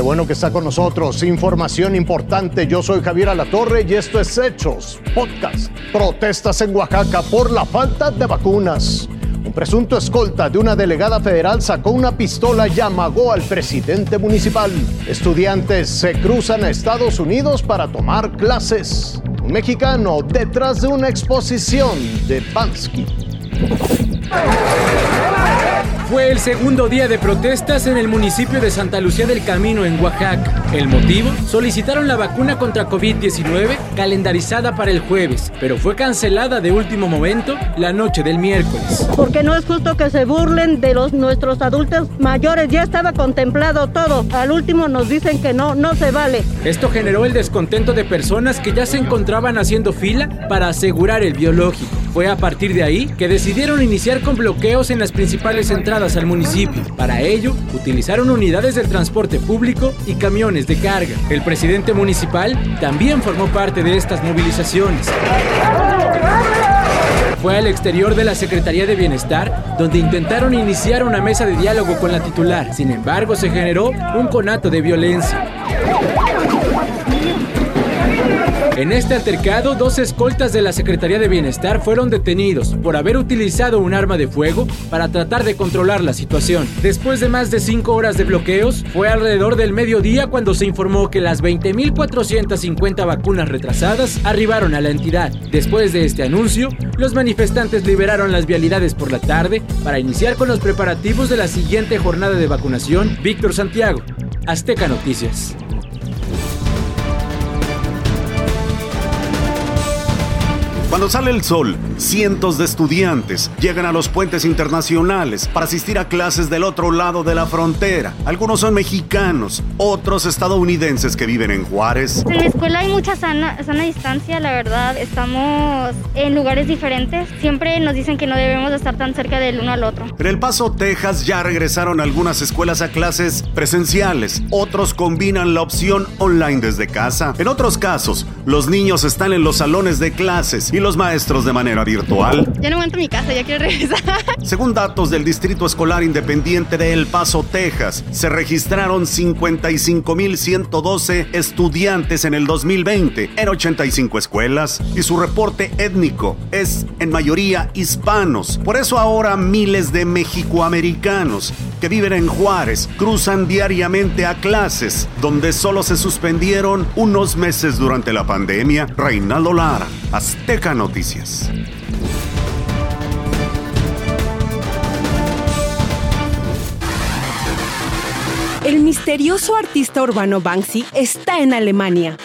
bueno que está con nosotros. Información importante. Yo soy Javier Alatorre y esto es Hechos Podcast. Protestas en Oaxaca por la falta de vacunas. Un presunto escolta de una delegada federal sacó una pistola y amagó al presidente municipal. Estudiantes se cruzan a Estados Unidos para tomar clases. Un mexicano detrás de una exposición de Bansky. Fue el segundo día de protestas en el municipio de Santa Lucía del Camino, en Oaxaca. El motivo, solicitaron la vacuna contra COVID-19 calendarizada para el jueves, pero fue cancelada de último momento la noche del miércoles. Porque no es justo que se burlen de los nuestros adultos mayores, ya estaba contemplado todo. Al último nos dicen que no, no se vale. Esto generó el descontento de personas que ya se encontraban haciendo fila para asegurar el biológico. Fue a partir de ahí que decidieron iniciar con bloqueos en las principales entradas al municipio. Para ello, utilizaron unidades del transporte público y camiones de carga. El presidente municipal también formó parte de estas movilizaciones. Fue al exterior de la Secretaría de Bienestar, donde intentaron iniciar una mesa de diálogo con la titular. Sin embargo, se generó un conato de violencia. En este altercado, dos escoltas de la Secretaría de Bienestar fueron detenidos por haber utilizado un arma de fuego para tratar de controlar la situación. Después de más de cinco horas de bloqueos, fue alrededor del mediodía cuando se informó que las 20.450 vacunas retrasadas arribaron a la entidad. Después de este anuncio, los manifestantes liberaron las vialidades por la tarde para iniciar con los preparativos de la siguiente jornada de vacunación. Víctor Santiago, Azteca Noticias. Cuando sale el sol, cientos de estudiantes llegan a los puentes internacionales para asistir a clases del otro lado de la frontera. Algunos son mexicanos, otros estadounidenses que viven en Juárez. En la escuela hay mucha sana, sana distancia, la verdad. Estamos en lugares diferentes. Siempre nos dicen que no debemos estar tan cerca del uno al otro. En El Paso, Texas, ya regresaron algunas escuelas a clases presenciales. Otros combinan la opción online desde casa. En otros casos, los niños están en los salones de clases y los maestros de manera virtual. Ya no aguanto mi casa, ya quiero regresar. Según datos del Distrito Escolar Independiente de El Paso, Texas, se registraron 55.112 estudiantes en el 2020 en 85 escuelas y su reporte étnico es en mayoría hispanos. Por eso ahora miles de mexicoamericanos que viven en Juárez cruzan diariamente a clases donde solo se suspendieron unos meses durante la pandemia. Reinaldo Lara, Azteca Noticias. El misterioso artista urbano Banksy está en Alemania.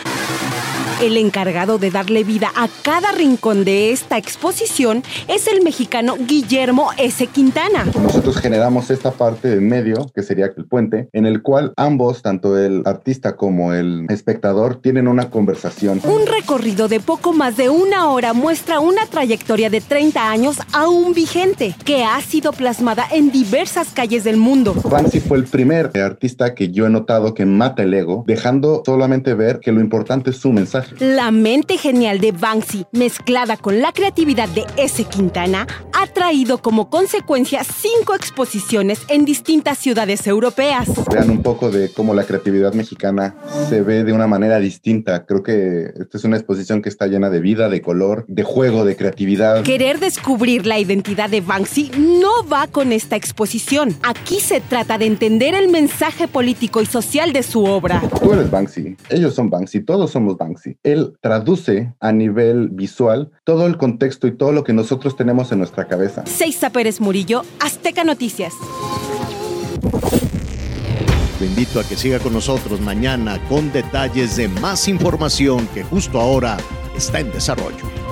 El encargado de darle vida a cada rincón de esta exposición es el mexicano Guillermo S. Quintana. Nosotros generamos esta parte de medio, que sería el puente, en el cual ambos, tanto el artista como el espectador, tienen una conversación. Un recorrido de poco más de una hora muestra una trayectoria de 30 años aún vigente, que ha sido plasmada en diversas calles del mundo. Banksy fue el primer artista que yo he notado que mata el ego, dejando solamente ver que lo importante es su mensaje. La mente genial de Banksy, mezclada con la creatividad de S. Quintana, ha traído como consecuencia cinco exposiciones en distintas ciudades europeas. Vean un poco de cómo la creatividad mexicana se ve de una manera distinta. Creo que esta es una exposición que está llena de vida, de color, de juego, de creatividad. Querer descubrir la identidad de Banksy no va con esta exposición. Aquí se trata de entender el mensaje político y social de su obra. Tú eres Banksy, ellos son Banksy, todos somos Banksy. Él traduce a nivel visual todo el contexto y todo lo que nosotros tenemos en nuestra cabeza. Seiza Pérez Murillo, Azteca Noticias. Lo invito a que siga con nosotros mañana con detalles de más información que justo ahora está en desarrollo.